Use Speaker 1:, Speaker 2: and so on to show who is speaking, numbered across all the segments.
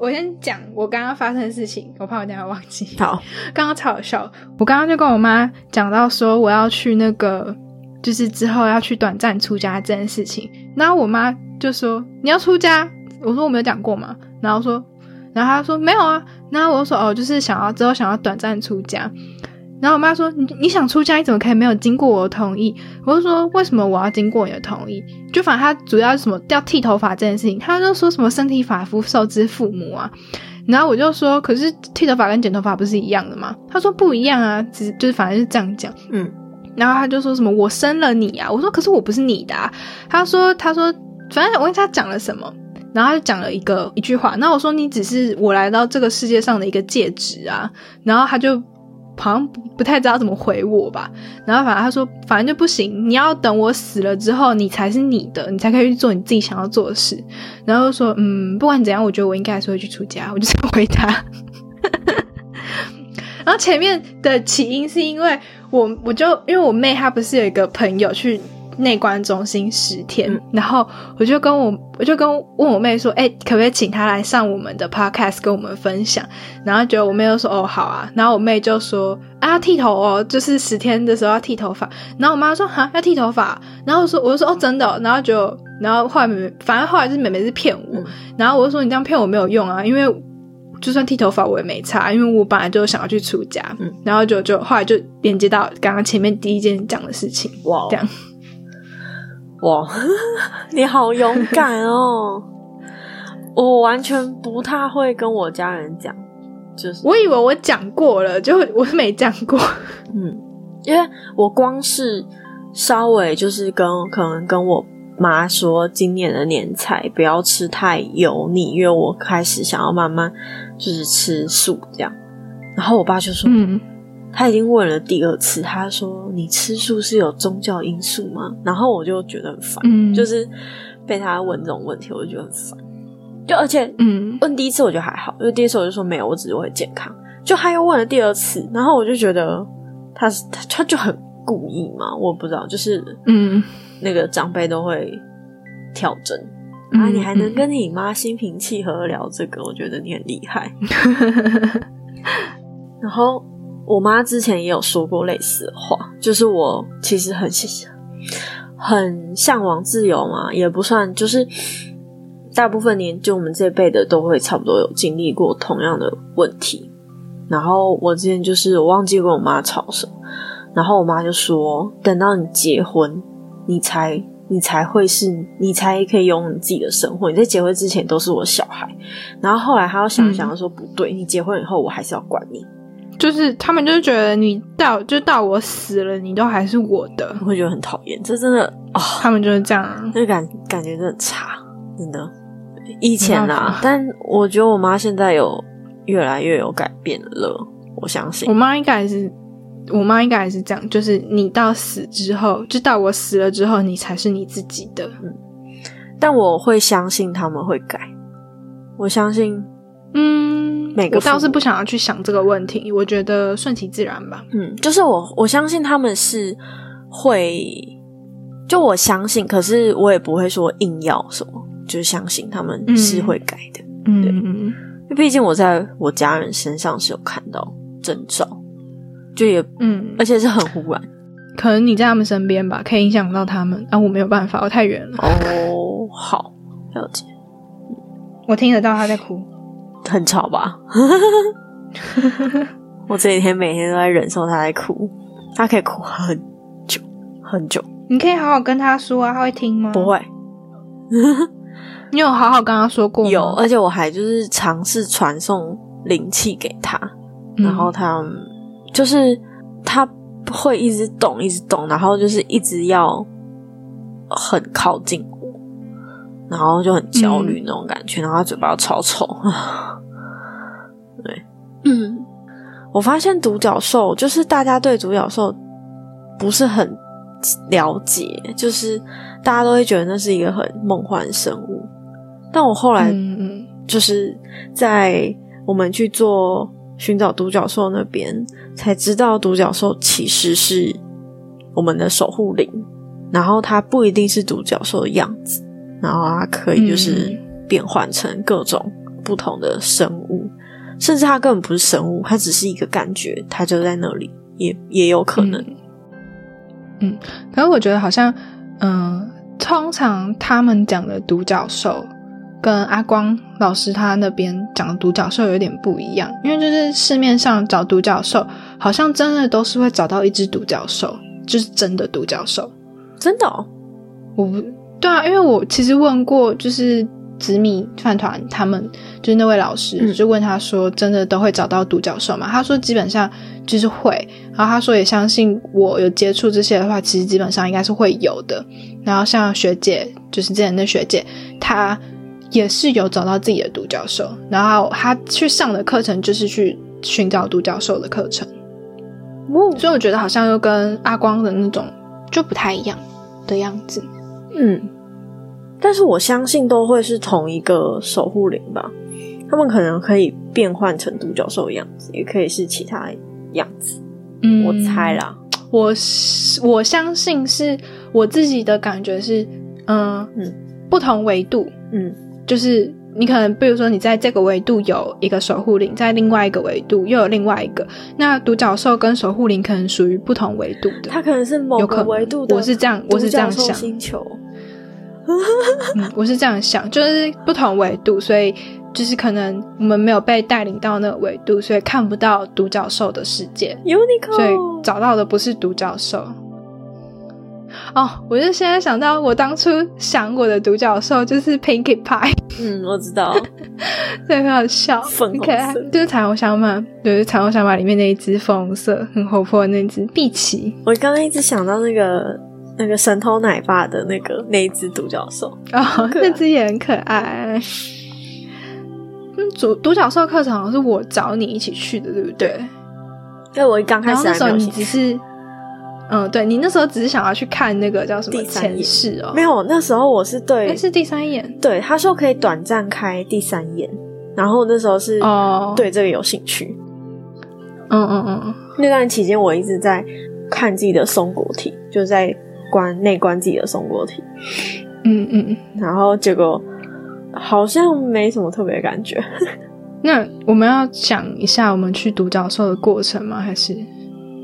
Speaker 1: 我先讲我刚刚发生的事情，我怕我等下忘记。
Speaker 2: 好，
Speaker 1: 刚刚超好笑。我刚刚就跟我妈讲到说我要去那个，就是之后要去短暂出家这件事情。然后我妈就说你要出家，我说我没有讲过嘛。然后说，然后她说没有啊。然后我说哦，就是想要之后想要短暂出家。然后我妈说：“你你想出家，你怎么可以没有经过我的同意？”我就说：“为什么我要经过你的同意？”就反正他主要是什么要剃头发这件事情，他就说什么身体发肤受之父母啊。然后我就说：“可是剃头发跟剪头发不是一样的吗？”他说：“不一样啊，只是就是反正是这样讲。”嗯，然后他就说什么：“我生了你啊！”我说：“可是我不是你的。”啊。”他说：“他说反正我问他讲了什么，然后他就讲了一个一句话。那我说：“你只是我来到这个世界上的一个戒指啊。”然后他就。好像不太知道怎么回我吧，然后反正他说，反正就不行，你要等我死了之后，你才是你的，你才可以去做你自己想要做的事。然后说，嗯，不管怎样，我觉得我应该还是会去出家。我就这样回答。然后前面的起因是因为我，我就因为我妹她不是有一个朋友去。内观中心十天，然后我就跟我我就跟问我妹说，哎，可不可以请她来上我们的 podcast 跟我们分享？然后觉得我妹就说，哦，好啊。然后我妹就说，啊，剃头哦，就是十天的时候要剃头发。然后我妈说，哈，要剃头发。然后我说，我就说，哦，真的。然后就，然后后来妹妹，反正后来是妹妹是骗我。然后我就说，你这样骗我没有用啊，因为就算剃头发我也没差，因为我本来就想要去出家。然后就就后来就连接到刚刚前面第一件讲的事情，哇，这样。
Speaker 2: 哇，你好勇敢哦！我完全不太会跟我家人讲，就是
Speaker 1: 我以为我讲过了，就我没讲过。
Speaker 2: 嗯，因为我光是稍微就是跟可能跟我妈说，今年的年菜不要吃太油腻，因为我开始想要慢慢就是吃素这样。然后我爸就说，嗯。他已经问了第二次，他说：“你吃素是有宗教因素吗？”然后我就觉得很烦，就是被他问这种问题，我就觉得很烦。就而且，嗯，问第一次我觉得还好，因为第一次我就说没有，我只是为了健康。就他又问了第二次，然后我就觉得他是他他就很故意嘛，我不知道，就是嗯，那个长辈都会跳针啊，你还能跟你妈心平气和聊这个，我觉得你很厉害。然后。我妈之前也有说过类似的话，就是我其实很很向往自由嘛，也不算，就是大部分年就我们这辈的都会差不多有经历过同样的问题。然后我之前就是我忘记跟我妈吵什么，然后我妈就说：“等到你结婚，你才你才会是你才可以拥有你自己的生活。你在结婚之前都是我小孩。”然后后来她又想想说：“不对，你结婚以后我还是要管你。”
Speaker 1: 就是他们就是觉得你到就到我死了，你都还是我的，
Speaker 2: 会觉得很讨厌。这真的啊，
Speaker 1: 他们就是这样，
Speaker 2: 就感感觉真的差，真的。以前啊，但我觉得我妈现在有越来越有改变了，我相信。
Speaker 1: 我妈应该是，我妈应该还是这样，就是你到死之后，就到我死了之后，你才是你自己的。嗯，
Speaker 2: 但我会相信他们会改，我相信，嗯。
Speaker 1: 我倒是不想要去想这个问题，我觉得顺其自然吧。
Speaker 2: 嗯，就是我我相信他们是会，就我相信，可是我也不会说硬要什么，就是相信他们是会改的。嗯嗯嗯，因为毕竟我在我家人身上是有看到征兆，就也嗯，而且是很忽然。
Speaker 1: 可能你在他们身边吧，可以影响到他们，啊，我没有办法，我太远了。
Speaker 2: 哦，好，了解。
Speaker 1: 我听得到他在哭。
Speaker 2: 很吵吧？我这几天每天都在忍受他在哭，他可以哭很久很久。
Speaker 1: 你可以好好跟他说啊，他会听吗？
Speaker 2: 不会。
Speaker 1: 你有好好跟他说过？
Speaker 2: 有，而且我还就是尝试传送灵气给他，然后他就是他会一直动，一直动，然后就是一直要很靠近。然后就很焦虑那种感觉，然后他嘴巴超臭，对，嗯，我发现独角兽就是大家对独角兽不是很了解，就是大家都会觉得那是一个很梦幻生物。但我后来就是在我们去做寻找独角兽那边，才知道独角兽其实是我们的守护灵，然后它不一定是独角兽的样子，然后它可以就是变换成各种不同的生物，甚至它根本不是生物，它只是一个感觉，它就在那里，也也有可能。
Speaker 1: 嗯，可是我觉得好像，嗯、通常他们讲的独角兽跟阿光老师他那边讲的独角兽有点不一样，因为就是市面上找独角兽，好像真的都是会找到一只独角兽，就是真的独角兽。
Speaker 2: 真的、哦，
Speaker 1: 我不对啊，因为我其实问过，就是紫米饭团他们，就是那位老师，
Speaker 2: 嗯
Speaker 1: 就问他说，真的都会找到独角兽吗？他说基本上就是会，然后他说也相信我有接触这些的话，其实基本上应该是会有的。然后像学姐，就是之前的学姐，她也是有找到自己的独角兽，然后她去上的课程就是去寻找独角兽的课程，
Speaker 2: 哦
Speaker 1: 所以我觉得好像又跟阿光的那种就不太一样的样子。
Speaker 2: 嗯，但是我相信都会是同一个守护灵吧。他们可能可以变换成独角兽的样子，也可以是其他样子。
Speaker 1: 嗯。
Speaker 2: 我猜啦，
Speaker 1: 我是我相信是我自己的感觉是，嗯
Speaker 2: 嗯。
Speaker 1: 不同维度，
Speaker 2: 嗯。
Speaker 1: 就是你可能比如说你在这个维度有一个守护灵，在另外一个维度又有另外一个，那独角兽跟守护灵可能属于不同维度的。
Speaker 2: 它可能是某个维度的，
Speaker 1: 我是这样我是这样想
Speaker 2: 星球。
Speaker 1: 嗯，我是这样想，就是不同维度，所以就是可能我们没有被带领到那个维度，所以看不到独角兽的世界。
Speaker 2: Uniqlo，
Speaker 1: 所以找到的不是独角兽。哦，我就现在想到，我当初想我的独角兽就是 Pinkie Pie，
Speaker 2: 嗯，我知道，
Speaker 1: 对，很好笑，
Speaker 2: 粉红
Speaker 1: 很可爱
Speaker 2: 色，
Speaker 1: 就是彩虹小马，对，就是彩虹小马里面那一只粉红色、很活泼的那只碧琪。
Speaker 2: 我刚刚一直想到那个那个神偷奶爸的那个那一只独角兽，
Speaker 1: 哦，
Speaker 2: 可爱。
Speaker 1: 那只也很可爱。嗯，独独角兽课程好像是我找你一起去的，对不对？
Speaker 2: 因为我刚开始
Speaker 1: 然后那时候
Speaker 2: 还没有，
Speaker 1: 你只是，嗯，对你那时候只是想要去看那个叫什么前
Speaker 2: 第三眼
Speaker 1: 世哦，
Speaker 2: 没有，那时候我是对
Speaker 1: 诶是第三眼
Speaker 2: 对他说可以短暂开第三眼，然后那时候是
Speaker 1: 哦，，
Speaker 2: 对这个有兴趣。
Speaker 1: 嗯嗯嗯嗯。
Speaker 2: 那段期间我一直在看自己的松果体，就在关内观自己的松果体，
Speaker 1: 嗯嗯，
Speaker 2: 然后结果好像没什么特别的感觉。
Speaker 1: 那我们要讲一下我们去独角兽的过程吗？还是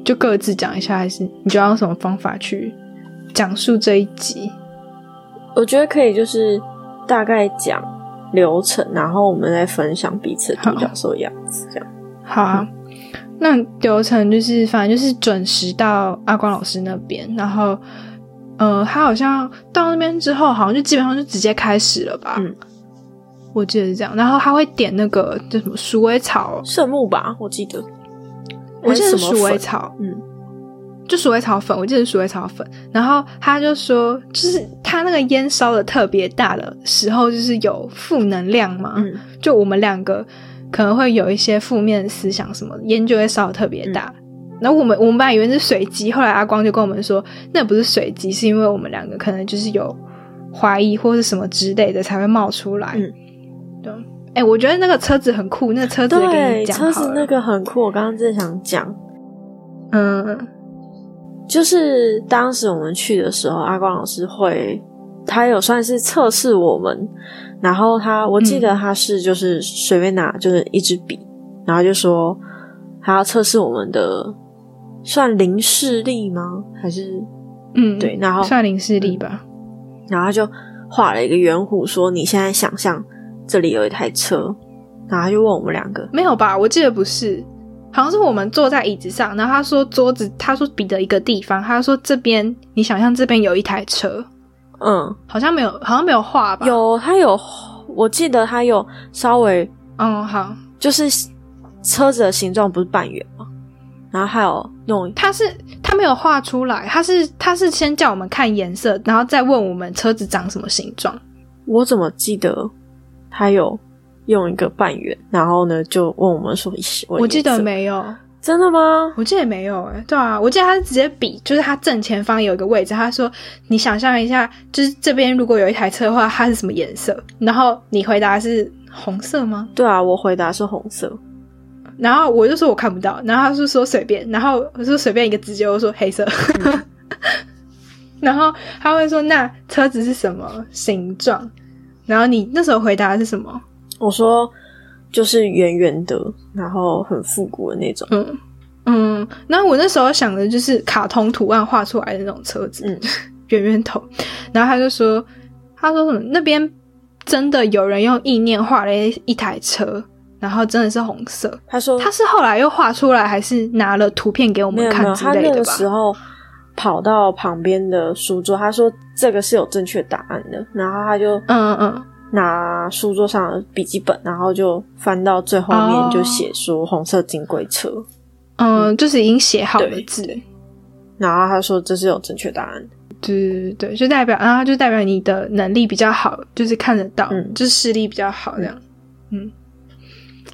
Speaker 1: 就各自讲一下？还是你觉得要用什么方法去讲述这一集？
Speaker 2: 我觉得可以就是大概讲流程，然后我们再分享彼此的独角兽的样子，这样。
Speaker 1: 好啊，那流程就是反正就是准时到阿光老师那边，然后呃，他好像到那边之后，好像就基本上就直接开始了吧？
Speaker 2: 嗯，
Speaker 1: 我记得是这样。然后他会点那个叫什么鼠尾草，
Speaker 2: 圣木吧，我记得，
Speaker 1: 我记得鼠尾草，
Speaker 2: 嗯，
Speaker 1: 就鼠尾草粉，我记得是鼠尾草粉。然后他就说，就是他那个烟烧的特别大的时候，就是有负能量嘛。
Speaker 2: 嗯，
Speaker 1: 就我们两个可能会有一些负面思想什么的，烟就会烧的特别大。
Speaker 2: 嗯
Speaker 1: 然后我们我们本来以为是水机，后来阿光就跟我们说，那不是水机，是因为我们两个可能就是有怀疑或是什么之类的才会冒出来。
Speaker 2: 嗯，
Speaker 1: 对。哎、我觉得那个车子很酷，那个车子给
Speaker 2: 对。车子那个很酷，我刚刚正想讲，
Speaker 1: 嗯
Speaker 2: 就是当时我们去的时候，阿光老师会，他有算是测试我们，然后他我记得他是就是随便拿就是一支笔，然后就说他要测试我们的算零视力吗？还是
Speaker 1: 嗯，
Speaker 2: 对然后
Speaker 1: 算零视力吧。
Speaker 2: 然后他就画了一个圆弧，说你现在想象这里有一台车，然后他就问我们两个，
Speaker 1: 没有吧？我记得不是，好像是我们坐在椅子上，然后他说桌子，他说比的一个地方，他说这边你想象这边有一台车，
Speaker 2: 嗯，
Speaker 1: 好像没有，好像没有画吧？，
Speaker 2: 有他有，我记得他有稍微
Speaker 1: 嗯，好，
Speaker 2: 就是车子的形状不是半圆吗？然后还有那种
Speaker 1: 他是他没有画出来，他是他是先叫我们看颜色，然后再问我们车子长什么形状。
Speaker 2: 我怎么记得他有用一个半圆，然后呢就问我们说，
Speaker 1: 我记得，没有，
Speaker 2: 真的吗？
Speaker 1: 我记得没有哎、对啊，我记得他是直接比，就是他正前方有一个位置，他说你想象一下，就是这边如果有一台车的话，它是什么颜色？然后你回答是红色吗？
Speaker 2: 对啊，我回答是红色。
Speaker 1: 然后我就说我看不到，然后他是说随便，然后我说随便一个直接，我说黑色，然后他会说那车子是什么形状？然后你那时候回答的是什么？
Speaker 2: 我说就是圆圆的，然后很复古的那种。
Speaker 1: 嗯嗯，然后我那时候想的就是卡通图案画出来的那种车子，
Speaker 2: 嗯
Speaker 1: 圆圆头。然后他就说，他说什么那边真的有人用意念画了一一台车，然后真的是红色。
Speaker 2: 他说
Speaker 1: 他是后来又画出来，还是拿了图片给我
Speaker 2: 没有没有，
Speaker 1: 们看之
Speaker 2: 他那个
Speaker 1: 类的吧？
Speaker 2: 时候跑到旁边的书桌，他说这个是有正确答案的，然后他就
Speaker 1: 嗯嗯。嗯，
Speaker 2: 拿书桌上的笔记本，然后就翻到最后面
Speaker 1: 哦。
Speaker 2: 就写说红色金龟车，
Speaker 1: 嗯，就是已经写好的字，
Speaker 2: 然后他说这是有正确答案。的。
Speaker 1: 对对对，就代表，然后就代表你的能力比较好，就是看得到，
Speaker 2: 嗯。
Speaker 1: 就是视力比较好这样，嗯，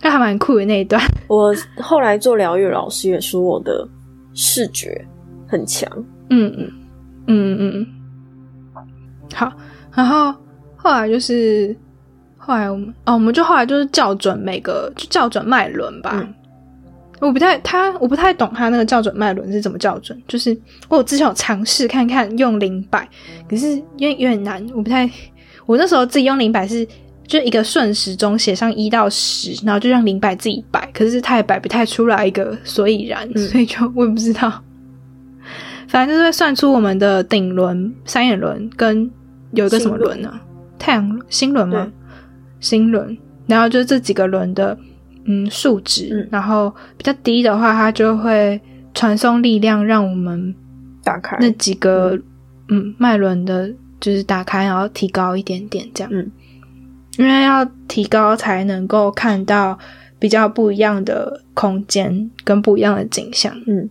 Speaker 1: 那还蛮酷的那一段，
Speaker 2: 我后来做疗愈老师也说我的视觉很强，
Speaker 1: 嗯嗯嗯嗯嗯，好，然后后来就是后来我们哦，我们就后来就是校准每个就校准脉轮吧。
Speaker 2: 嗯
Speaker 1: 我不太他我不太懂他那个校准脉轮是怎么校准，就是我有之前有尝试看看用灵摆，可是因为有点难，我不太我那时候自己用灵摆是就一个顺时钟写上一到十，然后就让灵摆自己摆，可是它也摆不太出来一个所以然，
Speaker 2: 嗯
Speaker 1: 所以就我也不知道。反正就是会算出我们的顶轮、三眼轮跟有一个什么轮呢、太阳轮、星轮吗？
Speaker 2: 对？
Speaker 1: 星轮，然后就这几个轮的嗯数值，
Speaker 2: 嗯。
Speaker 1: 然后比较低的话，它就会传送力量让我们
Speaker 2: 打开。
Speaker 1: 那几个嗯。脉轮的，就是打开，然后提高一点点这样。
Speaker 2: 嗯，
Speaker 1: 因为要提高才能够看到比较不一样的空间跟不一样的景象。
Speaker 2: 嗯
Speaker 1: 嗯，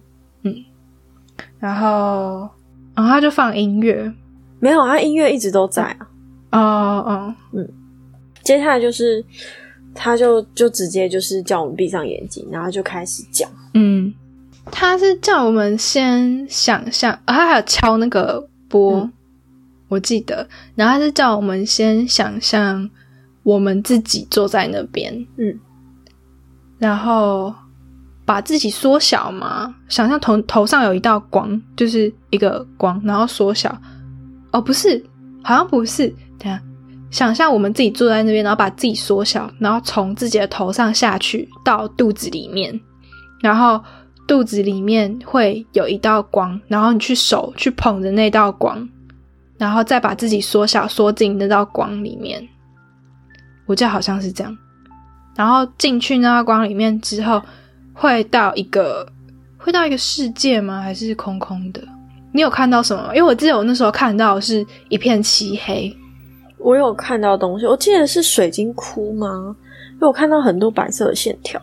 Speaker 1: 然后然后他就放音乐，
Speaker 2: 没有，他音乐一直都在啊。
Speaker 1: 哦哦，
Speaker 2: 接下来就是，他就就直接就是叫我们闭上眼睛，然后就开始讲。
Speaker 1: 嗯，他是叫我们先想象，啊、他还有敲那个波，
Speaker 2: 嗯。
Speaker 1: 我记得，然后他是叫我们先想象我们自己坐在那边，
Speaker 2: 嗯，
Speaker 1: 然后把自己缩小嘛，想象头头上有一道光，就是一个光，然后缩小。哦，不是，好像不是，等下。想象我们自己坐在那边，然后把自己缩小，然后从自己的头上下去到肚子里面，然后肚子里面会有一道光，然后你去手去捧着那道光，然后再把自己缩小缩进那道光里面。我记得好像是这样。然后进去那道光里面之后，会到一个会到一个世界吗？还是空空的？你有看到什么吗？因为我记得我那时候看到是一片漆黑。
Speaker 2: 我有看到东西，我记得是水晶窟吗？因为我看到很多白色的线条。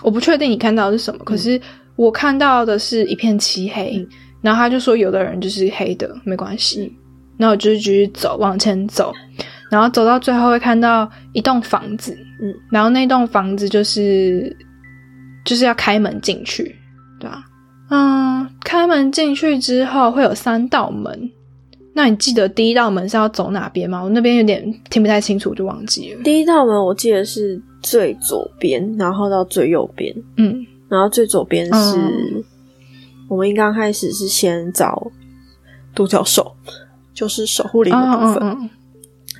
Speaker 1: 我不确定你看到的是什么，可是我看到的是一片漆黑。
Speaker 2: 嗯
Speaker 1: 然后他就说，有的人就是黑的，没关系。
Speaker 2: 嗯
Speaker 1: 然后我就是继续走，往前走，然后走到最后会看到一栋房子，
Speaker 2: 嗯，
Speaker 1: 然后那栋房子就是就是要开门进去，对吧、嗯，开门进去之后会有三道门。那你记得第一道门是要走哪边吗？我那边有点听不太清楚，我就忘记了。
Speaker 2: 第一道门我记得是最左边，然后到最右边，
Speaker 1: 嗯
Speaker 2: 然后最左边是、
Speaker 1: 嗯
Speaker 2: 我们刚开始是先找独角兽，就是守护灵的部分。
Speaker 1: 嗯嗯嗯，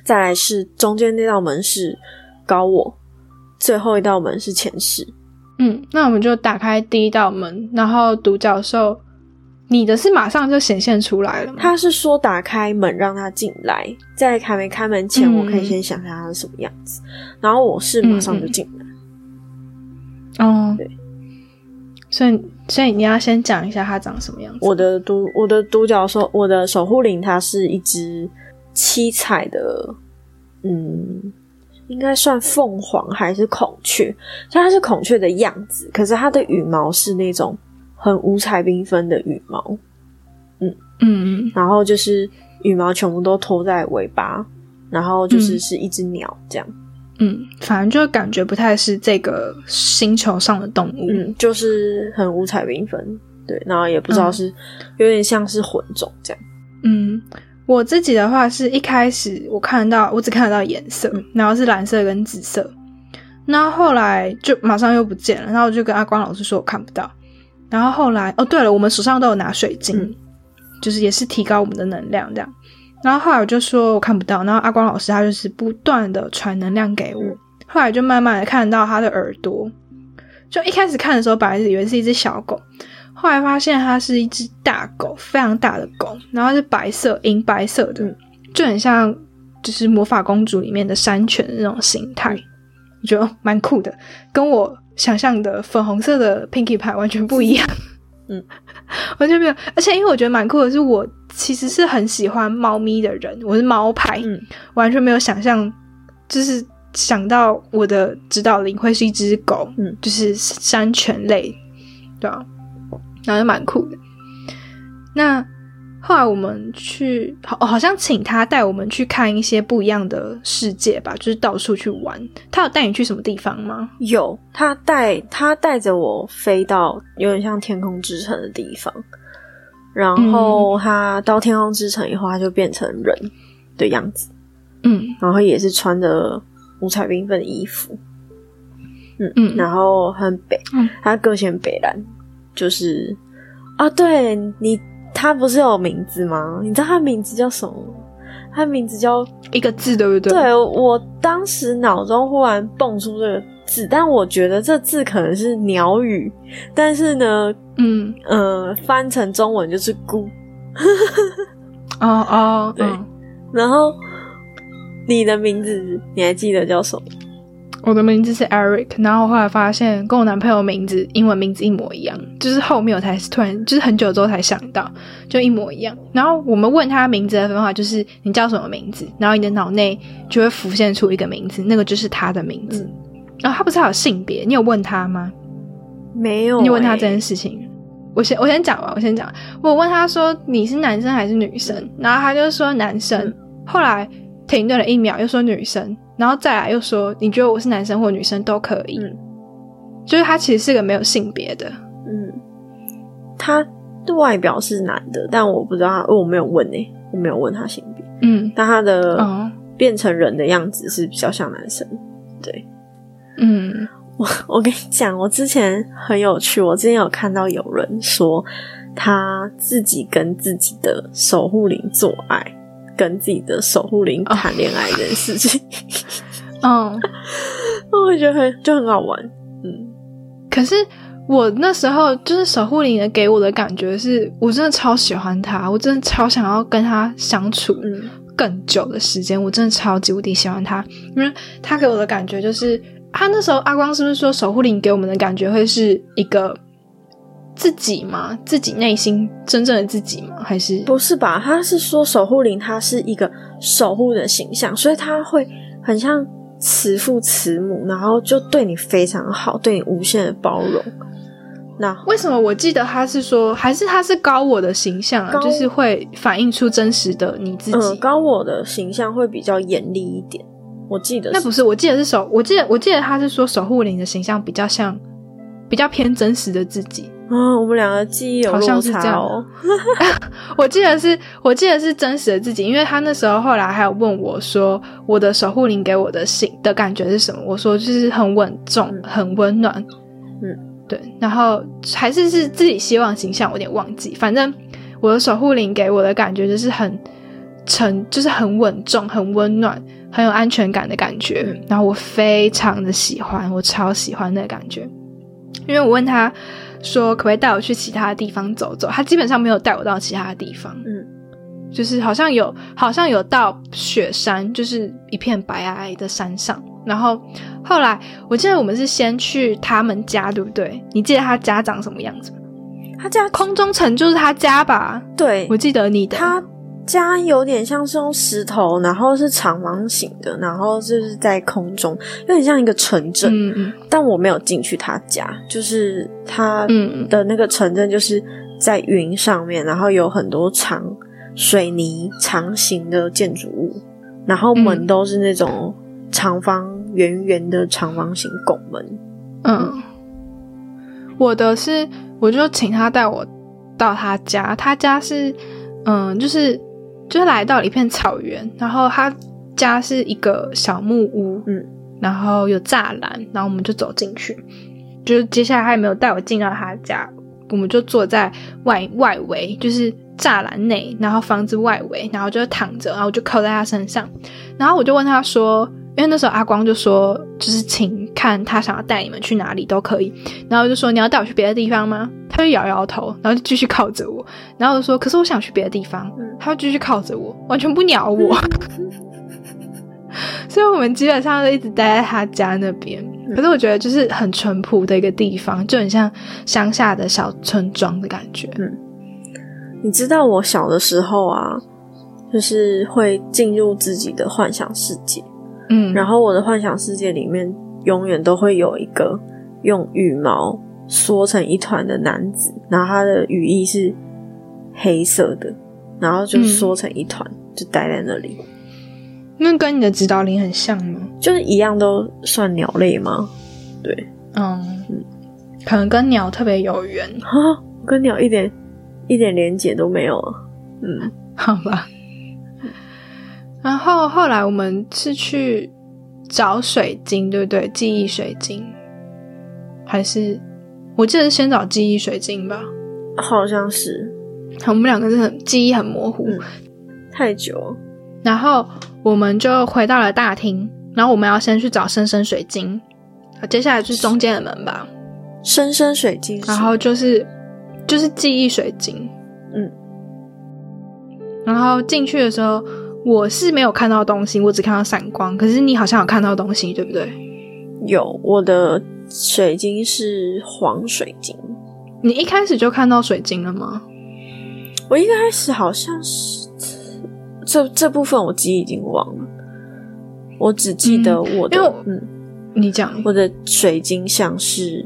Speaker 2: 再来是中间那道门是高我，最后一道门是前世。
Speaker 1: 嗯，那我们就打开第一道门，然后独角兽，你的是马上就显现出来了吗？
Speaker 2: 他是说打开门让他进来，在还没开门前，
Speaker 1: 嗯
Speaker 2: 我可以先想象他是什么样子，然后我是马上就进来。
Speaker 1: 哦，
Speaker 2: 对，
Speaker 1: 所以所以你要先讲一下它长什么样子。
Speaker 2: 我的独我的独角兽，我的守护灵，它是一只七彩的，嗯，应该算凤凰还是孔雀？就它是孔雀的样子，可是它的羽毛是那种很五彩缤纷的羽毛，
Speaker 1: 嗯嗯
Speaker 2: 然后就是羽毛全部都拖在尾巴，然后就是
Speaker 1: 嗯
Speaker 2: 是一只鸟这样。
Speaker 1: 嗯，反正就感觉不太是这个星球上的动物。
Speaker 2: 嗯，就是很五彩缤纷，对，然后也不知道是、有点像是混种这样。
Speaker 1: 嗯，我自己的话是一开始我看到我只看得到颜色，然后是蓝色跟紫色，那后后来就马上又不见了，然后我就跟阿光老师说我看不到，然后后来哦对了，我们手上都有拿水晶，
Speaker 2: 嗯
Speaker 1: 就是也是提高我们的能量这样，然后后来我就说我看不到，然后阿光老师他就是不断的传能量给我，
Speaker 2: 嗯。
Speaker 1: 后来就慢慢的看到他的耳朵，就一开始看的时候本来以为是一只小狗。后来发现它是一只大狗，非常大的狗，然后是白色、银白色的，
Speaker 2: 嗯。
Speaker 1: 就很像就是魔法公主里面的山犬的那种形态，我觉得蛮酷的，跟我想象的粉红色的 Pinkie 牌完全不一样。
Speaker 2: 嗯，
Speaker 1: 完全没有，而且因为我觉得蛮酷的是，我其实是很喜欢猫咪的人，我是猫派，
Speaker 2: 嗯。
Speaker 1: 完全没有想象，就是想到我的指导灵会是一只狗，
Speaker 2: 嗯，
Speaker 1: 就是山犬类，对啊，然后就蛮酷的。那后来我们去，好、好像请他带我们去看一些不一样的世界吧，就是到处去玩。他有带你去什么地方吗？
Speaker 2: 有他带他带着我飞到有点像天空之城的地方，然后他到天空之城以后，他就变成人的样子，
Speaker 1: 嗯
Speaker 2: 然后也是穿着五彩缤纷的衣服，嗯
Speaker 1: 嗯
Speaker 2: 然后很北，
Speaker 1: 嗯
Speaker 2: 他个性北蓝，就是啊，对你，他不是有名字吗？你知道他名字叫什么吗？他名字叫
Speaker 1: 一个字，对不对？
Speaker 2: 对我当时脑中忽然蹦出这个字，但我觉得这字可能是鸟语，但是呢，
Speaker 1: 嗯，
Speaker 2: 呃，翻成中文就是“咕
Speaker 1: 哦哦，
Speaker 2: 对
Speaker 1: 嗯”。
Speaker 2: 然后你的名字你还记得叫什么？
Speaker 1: 我的名字是 Eric，然后我后来发现跟我男朋友名字英文名字一模一样，就是后面我才突然就是很久之后才想到，就一模一样。然后我们问他名字的方法就是你叫什么名字，然后你的脑内就会浮现出一个名字，那个就是他的名字。然后他不是还有性别，你有问他吗？
Speaker 2: 没有、
Speaker 1: 你问他
Speaker 2: 欸
Speaker 1: 这件事情？我先我先讲吧，我先讲。我问他说你是男生还是女生，然后他就说男生。
Speaker 2: 嗯
Speaker 1: 后来停顿了一秒，又说女生，然后再来又说你觉得我是男生或女生都可以。
Speaker 2: 嗯。
Speaker 1: 就是他其实是个没有性别的。
Speaker 2: 嗯，他的外表是男的，但我不知道他，我没有问诶、我没有问他性别，
Speaker 1: 嗯。
Speaker 2: 但他的
Speaker 1: 哦
Speaker 2: 变成人的样子是比较像男生。对，
Speaker 1: 嗯。
Speaker 2: 我跟你讲，我之前很有趣，我之前有看到有人说他自己跟自己的守护灵做爱，跟自己的守护灵谈恋爱这件事情，
Speaker 1: 嗯，
Speaker 2: 我会觉得很就很好玩。嗯
Speaker 1: 可是我那时候就是守护灵人给我的感觉是，我真的超喜欢他，我真的超想要跟他相处。
Speaker 2: 嗯
Speaker 1: 更久的时间，我真的超级无敌喜欢他，因为他给我的感觉就是，他那时候阿光是不是说守护灵给我们的感觉会是一个自己吗？自己内心真正的自己吗？还是
Speaker 2: 不是吧？他是说守护灵，它是一个守护的形象，所以他会很像慈父慈母，然后就对你非常好，对你无限的包容。那
Speaker 1: 为什么我记得他是说，还是他是高我的形象啊？就是会反映出真实的你自己。
Speaker 2: 嗯，高我的形象会比较严厉一点，我记得
Speaker 1: 那不是，我记得是守，我记得我记得他是说守护灵的形象比较像，比较偏真实的自己。
Speaker 2: 啊，我们两个记忆有
Speaker 1: 好像
Speaker 2: 落
Speaker 1: 是这样
Speaker 2: 差哦。
Speaker 1: 我记得是，我记得是真实的自己，因为他那时候后来还有问我说，我的守护灵给我的性的感觉是什么？我说就是很稳重、
Speaker 2: 嗯
Speaker 1: 很温暖，
Speaker 2: 嗯，
Speaker 1: 对。然后还是是自己希望形象，我有点忘记。反正我的守护灵给我的感觉就是很沉，就是很稳重、很温暖、很有安全感的感觉。
Speaker 2: 嗯
Speaker 1: 然后我非常的喜欢，我超喜欢那个感觉。因为我问他说可不可以带我去其他的地方走走，他基本上没有带我到其他的地方，
Speaker 2: 嗯，
Speaker 1: 就是好像有好像有到雪山，就是一片白皑皑的山上。然后后来我记得我们是先去他们家，对不对？你记得他家长什么样子吗？
Speaker 2: 他家
Speaker 1: 空中城就是他家吧？
Speaker 2: 对
Speaker 1: 我记得你的，
Speaker 2: 他家有点像是用石头，然后是长方形的，然后就是在空中，有点像一个城镇。
Speaker 1: 嗯嗯
Speaker 2: 但我没有进去他家，就是他
Speaker 1: 嗯
Speaker 2: 的那个城镇就是在云上面，然后有很多长水泥长形的建筑物，然后门
Speaker 1: 嗯
Speaker 2: 都是那种长方圆圆的长方形拱门。
Speaker 1: 嗯，我的是，我就请他带我到他家，他家是，嗯，就是就是来到了一片草原，然后他家是一个小木屋，
Speaker 2: 嗯，
Speaker 1: 然后有栅栏，然后我们就走进去，就是接下来他也没有带我进到他家，我们就坐在外外围，就是栅栏内，然后房子外围，然后就躺着，然后我就靠在他身上，然后我就问他说。因为那时候阿光就说，就是请看他想要带你们去哪里都可以，然后就说你要带我去别的地方吗？他就摇摇头，然后就继续靠着我，然后就说可是我想去别的地方，他就继续靠着我，完全不鸟我。所以我们基本上都一直待在他家那边。可是我觉得就是很淳朴的一个地方，就很像乡下的小村庄的感觉。
Speaker 2: 嗯，你知道我小的时候啊，就是会进入自己的幻想世界。
Speaker 1: 嗯，
Speaker 2: 然后我的幻想世界里面永远都会有一个用羽毛缩成一团的男子，然后他的羽翼是黑色的，然后就缩成一团，就待在那里。
Speaker 1: 那跟你的指导灵很像吗？
Speaker 2: 就是一样，都算鸟类吗？对，
Speaker 1: 嗯，可能跟鸟特别有缘
Speaker 2: 哈，跟鸟一点一点连结都没有。嗯，
Speaker 1: 好吧。然后后来我们是去找水晶，对不对？记忆水晶，还是我记得是先找记忆水晶吧？
Speaker 2: 好像是。
Speaker 1: 我们两个是很记忆很模糊，
Speaker 2: 太久。
Speaker 1: 然后我们就回到了大厅，然后我们要先去找深深水晶，接下来就是中间的门吧？
Speaker 2: 深深水晶，
Speaker 1: 然后就是就是记忆水晶，
Speaker 2: 嗯。
Speaker 1: 然后进去的时候。我是没有看到东西，我只看到闪光。可是你好像有看到东西，对不对？
Speaker 2: 有，我的水晶是黄水晶。
Speaker 1: 你一开始就看到水晶了吗？
Speaker 2: 我一开始好像是这这部分我记忆已经忘了，我只记得我的嗯，
Speaker 1: 你讲
Speaker 2: 我的水晶像是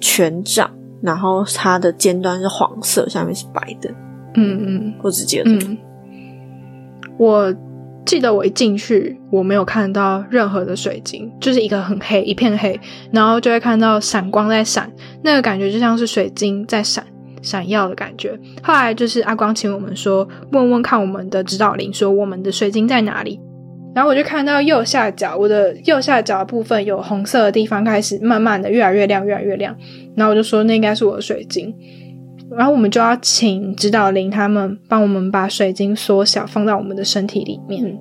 Speaker 2: 权杖，然后它的尖端是黄色，下面是白的。
Speaker 1: 嗯嗯，
Speaker 2: 我只记得嗯。
Speaker 1: 我记得我一进去，我没有看到任何的水晶，就是一个很黑一片黑，然后就会看到闪光在闪，那个感觉就像是水晶在闪闪耀的感觉。后来就是阿光请我们说，问问看我们的指导灵，说我们的水晶在哪里。然后我就看到右下角，我的右下角部分有红色的地方开始慢慢的越来越亮，越来越亮。然后我就说那应该是我的水晶。然后我们就要请指导灵他们帮我们把水晶缩小，放到我们的身体里面。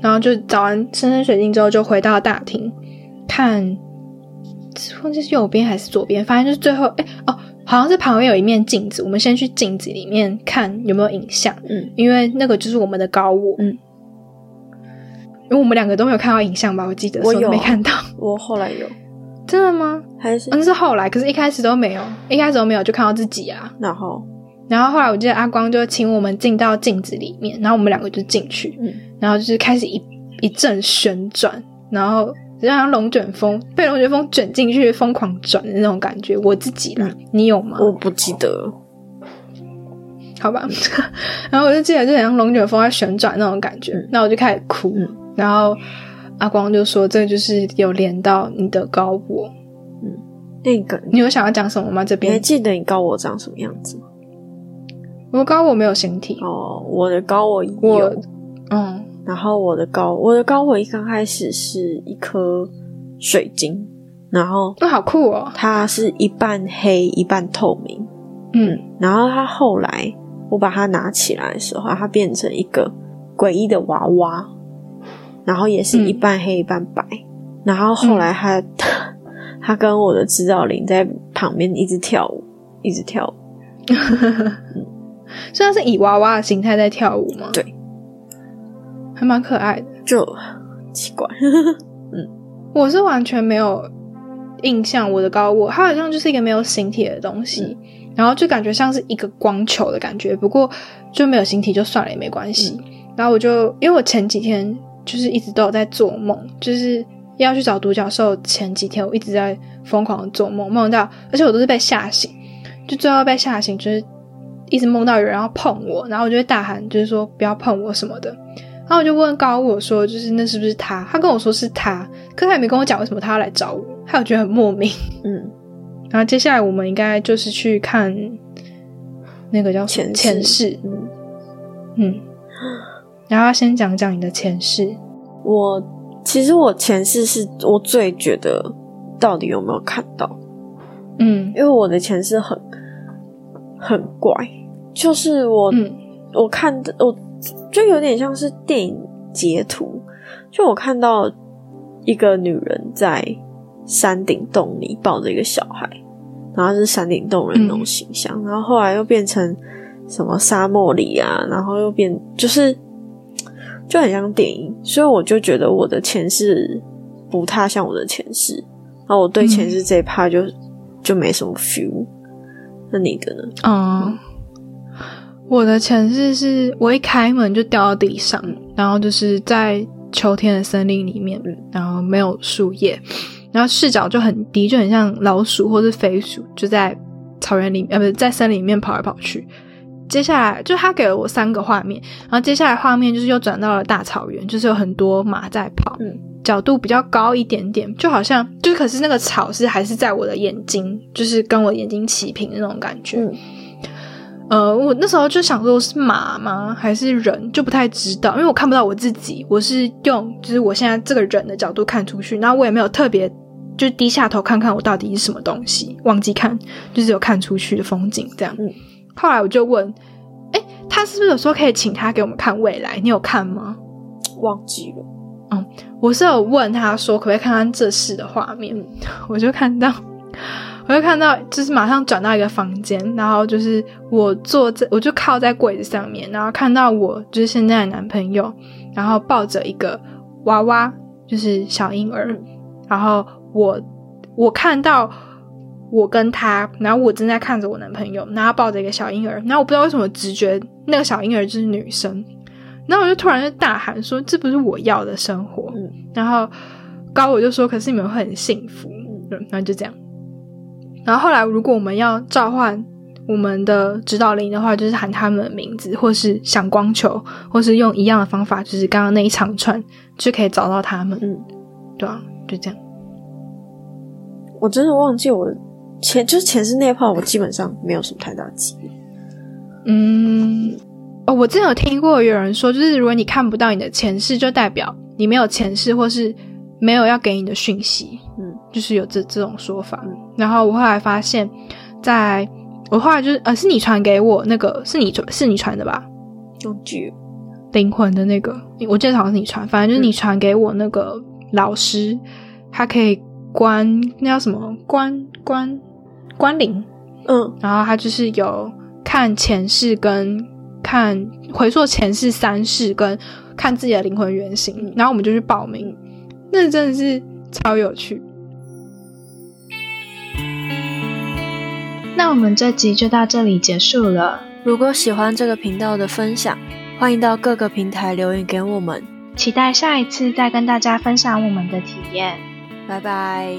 Speaker 1: 然后就找完深深水晶之后，就回到大厅看，忘记是右边还是左边，反正就是最后，哎哦，好像是旁边有一面镜子，我们先去镜子里面看有没有影像。
Speaker 2: 嗯，
Speaker 1: 因为那个就是我们的高我。
Speaker 2: 嗯，
Speaker 1: 因为我们两个都没有看到影像吧？我记得
Speaker 2: 我有
Speaker 1: 没看到，
Speaker 2: 我后来有。
Speaker 1: 真的吗？
Speaker 2: 还是
Speaker 1: 那是后来，可是一开始都没有，一开始都没有就看到自己啊。
Speaker 2: 然后，
Speaker 1: 然后后来我记得阿光就请我们进到镜子里面，然后我们两个就进去，
Speaker 2: 嗯，
Speaker 1: 然后就是开始一一阵旋转，然后就像龙卷风被龙卷风卷进去疯狂转的那种感觉。我自己啦，你有吗？
Speaker 2: 我不记得，
Speaker 1: 好吧。然后我就记得就像龙卷风在旋转那种感觉，那我就开始哭，然后。阿光就说：“这就是有连到你的高我，
Speaker 2: 嗯，那个
Speaker 1: 你有想要讲什么吗？这边。
Speaker 2: 你还记得你高我长什么样子吗？
Speaker 1: 我高我没有形体。
Speaker 2: 哦，我的高我
Speaker 1: 有，嗯，
Speaker 2: 然后我的高我的高我一刚开始是一颗水晶，然后
Speaker 1: 都好酷哦，
Speaker 2: 它是一半黑一半透明，
Speaker 1: 嗯，
Speaker 2: 然后它后来我把它拿起来的时候，它变成一个诡异的娃娃。”然后也是一半黑一半白，然后后来他 他跟我的指导灵在旁边一直跳舞，一直跳舞，
Speaker 1: 虽然是以娃娃的形态在跳舞吗？
Speaker 2: 对，
Speaker 1: 还蛮可爱的，
Speaker 2: 就奇怪。嗯，
Speaker 1: 我是完全没有印象，我的高我，它好像就是一个没有形体的东西，然后就感觉像是一个光球的感觉，不过就没有形体就算了也没关系。然后我就因为我前几天。就是一直都有在做梦，就是要去找独角兽前几天，我一直在疯狂的做梦，梦到，而且我都是被吓醒，就最后被吓醒，就是一直梦到有人要碰我，然后我就会大喊，就是说不要碰我什么的，然后我就问高我说，就是那是不是他？他跟我说是他，可他也没跟我讲为什么他要来找我，还有觉得很莫名。
Speaker 2: 嗯，
Speaker 1: 然后接下来我们应该就是去看那个叫
Speaker 2: 前
Speaker 1: 前世，
Speaker 2: 嗯，
Speaker 1: 嗯，然后要先讲讲你的前世。
Speaker 2: 我其实我前世是我最觉得到底有没有看到，
Speaker 1: 嗯。
Speaker 2: 因为我的前世很很怪，就是我、
Speaker 1: 嗯。
Speaker 2: 我看的我就有点像是电影截图，就我看到一个女人在山顶洞里抱着一个小孩，然后是山顶洞人那种形象，然后后来又变成什么沙漠里啊，然后又变就是就很像电影，所以我就觉得我的前世不太像我的前世，然后我对前世这一趴就、就没什么 feel。那你的呢？
Speaker 1: 嗯，我的前世是我一开门就掉到地上，然后就是在秋天的森林里面，然后没有树叶，然后视角就很低，就很像老鼠或是飞鼠，就在草原里呃不是在森林里面跑来跑去。接下来就他给了我三个画面，然后接下来画面就是又转到了大草原，就是有很多马在跑，
Speaker 2: 嗯。
Speaker 1: 角度比较高一点点，就好像就是可是那个草是还是在我的眼睛，就是跟我眼睛齐平的那种感觉。
Speaker 2: 嗯。
Speaker 1: 呃，我那时候就想说是马吗，还是人，就不太知道，因为我看不到我自己，我是用就是我现在这个人的角度看出去，然后我也没有特别就低下头看看我到底是什么东西，忘记看，就是有看出去的风景这样。
Speaker 2: 嗯
Speaker 1: 后来我就问，哎，他是不是有说可以请他给我们看未来？你有看吗？
Speaker 2: 忘记了。
Speaker 1: 嗯我是有问他说可不可以看看这世的画面，我就看到，我就看到，就是马上转到一个房间，然后就是我坐在，我就靠在柜子上面，然后看到我就是现在的男朋友，然后抱着一个娃娃，就是小婴儿，然后我我看到我跟他，然后我正在看着我男朋友，然后抱着一个小婴儿，然后我不知道为什么直觉那个小婴儿就是女生，然后我就突然就大喊说：“这不是我要的生活。
Speaker 2: 嗯
Speaker 1: 然后高我就说：“可是你们会很幸福。”嗯，然后就这样。然后后来，如果我们要召唤我们的指导灵的话，就是喊他们的名字，或是响光球，或是用一样的方法，就是刚刚那一长串，就可以找到他们。
Speaker 2: 嗯，
Speaker 1: 对啊，就这样。
Speaker 2: 我真的忘记我前就是前世那一炮，我基本上没有什么太大记忆。
Speaker 1: 嗯，哦，我之前有听过有人说，就是如果你看不到你的前世，就代表你没有前世，或是没有要给你的讯息。
Speaker 2: 嗯
Speaker 1: 就是有这这种说法。
Speaker 2: 嗯
Speaker 1: 然后我后来发现在，我后来就是呃，是你传给我那个，是你传是你传的吧？
Speaker 2: 用具。
Speaker 1: 灵魂的那个，我记得好像是你传，反正就是你传给我那个老师，他可以关那叫什么关关关灵，
Speaker 2: 嗯
Speaker 1: 然后他就是有看前世跟看回溯前世三世跟看自己的灵魂原型，然后我们就去报名，那真的是超有趣。
Speaker 3: 那我们这集就到这里结束了，
Speaker 2: 如果喜欢这个频道的分享，欢迎到各个平台留言给我们。
Speaker 3: 期待下一次再跟大家分享我们的体验。
Speaker 2: 拜拜。